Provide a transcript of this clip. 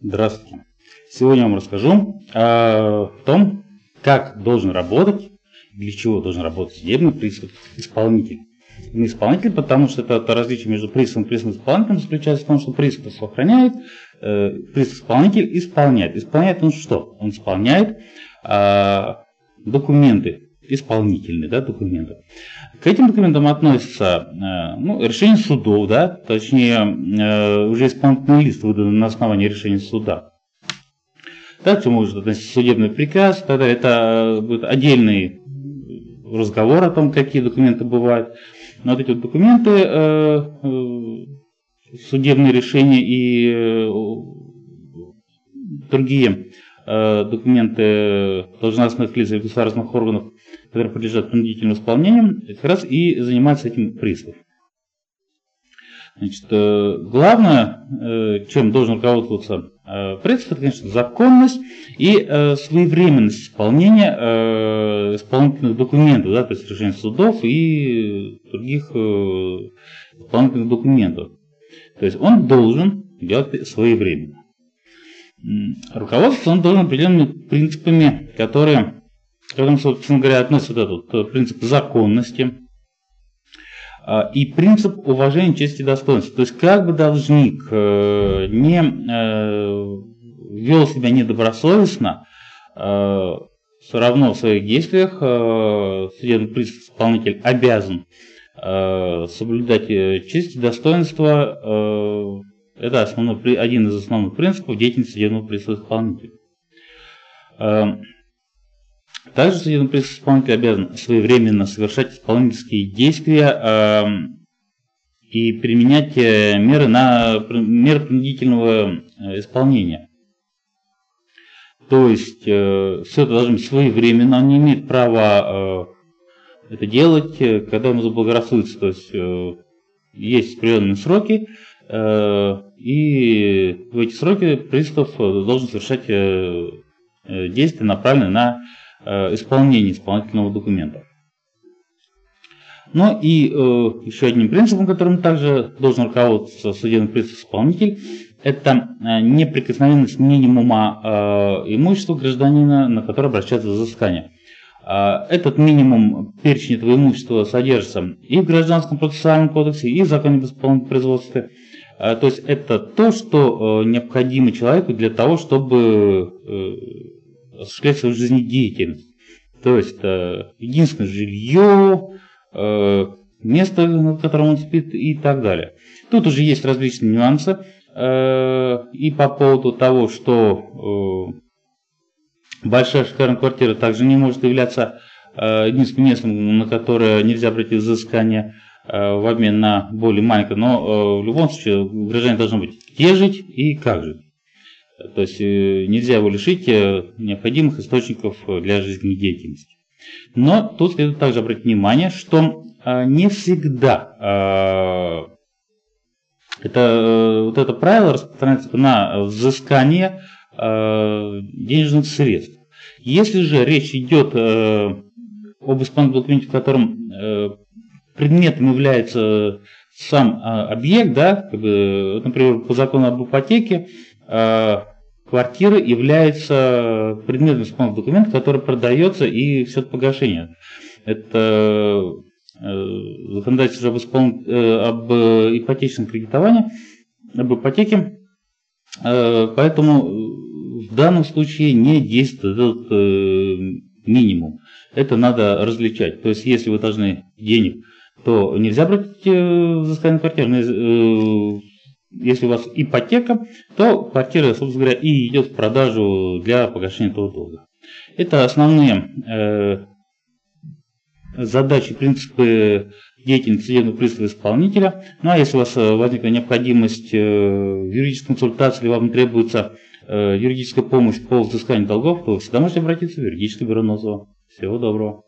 Здравствуйте. Сегодня я вам расскажу о том, как должен работать, для чего должен работать судебный пристав исполнитель. Не исполнитель, потому что это, это различие между приставом и приставом исполнителем заключается в том, что пристав охраняет, э, пристав исполнитель исполняет. Исполняет он что? Он исполняет э, документы, исполнительные да, документы. К этим документам относятся э, ну, решение судов, да, точнее э, уже исполнительный лист выдан на основании решения суда. Также может относиться судебный приказ, тогда это будет отдельный разговор о том, какие документы бывают. Но вот эти вот документы, э, судебные решения и другие документы должностных лиц и государственных органов которые подлежат принудительному исполнению, как раз и занимается этим пристав. Значит, э, главное, э, чем должен руководствоваться э, пристав, это, конечно, законность и своевременность исполнения исполнительных документов, да, то есть решений судов и других исполнительных документов. То есть он должен делать своевременно. Руководство он должен определенными принципами, которые к которым, собственно говоря, относится этот э, принцип законности а, и принцип уважения чести и достоинства. То есть как бы должник э, не э, вел себя недобросовестно, все равно в своих действиях судебный пристав исполнитель обязан соблюдать честь и достоинство. Это основной, один из основных принципов деятельности судебного пристава исполнителя. Также судебный пристав исполнитель обязан своевременно совершать исполнительские действия э, и применять э, меры, на, меры принудительного э, исполнения. То есть э, все это должно быть своевременно, он не имеет права это делать, когда ему заблагорассудится. То есть есть определенные сроки, и в эти сроки пристав должен совершать э, действия, направленные на Э, исполнения исполнительного документа. Ну и э, еще одним принципом, которым также должен руководствоваться судебный пристав-исполнитель, это э, неприкосновенность минимума э, имущества гражданина, на которое обращается взыскание. Э, этот минимум перечень этого имущества содержится и в Гражданском процессуальном кодексе, и в законе об исполнительном производстве. Э, то есть это то, что э, необходимо человеку для того, чтобы э, осуществлять свою жизнедеятельность. То есть э, единственное жилье, э, место, на котором он спит и так далее. Тут уже есть различные нюансы. И по поводу того, что большая шикарная квартира также не может являться единственным местом, на которое нельзя обратить взыскание в обмен на более маленькое. Но э, в любом случае граждане должны быть где жить и как жить. То есть э, нельзя его лишить э, необходимых источников э, для жизнедеятельности. Но тут следует также обратить внимание, что не всегда это, вот это правило распространяется на взыскание денежных средств. Если же речь идет об исполнительном документе, в котором предметом является сам объект, да, как бы, например, по закону об ипотеке, Э, квартира является предметом исполнительного документа, который продается и все это погашение. Это э, законодательство об, исполн... Э, об ипотечном кредитовании, об ипотеке. Поэтому в данном случае не действует этот минимум. Это надо различать. То есть, если вы должны денег, то нельзя брать взыскание квартиры если у вас ипотека, то квартира, собственно говоря, и идет в продажу для погашения этого долга. Это основные э, задачи, принципы деятельности судебного пристава исполнителя. Ну а если у вас э, возникла необходимость э, юридической консультации или вам требуется э, юридическая помощь по взысканию долгов, то всегда можете обратиться в юридическое бюро Нозова. Всего доброго.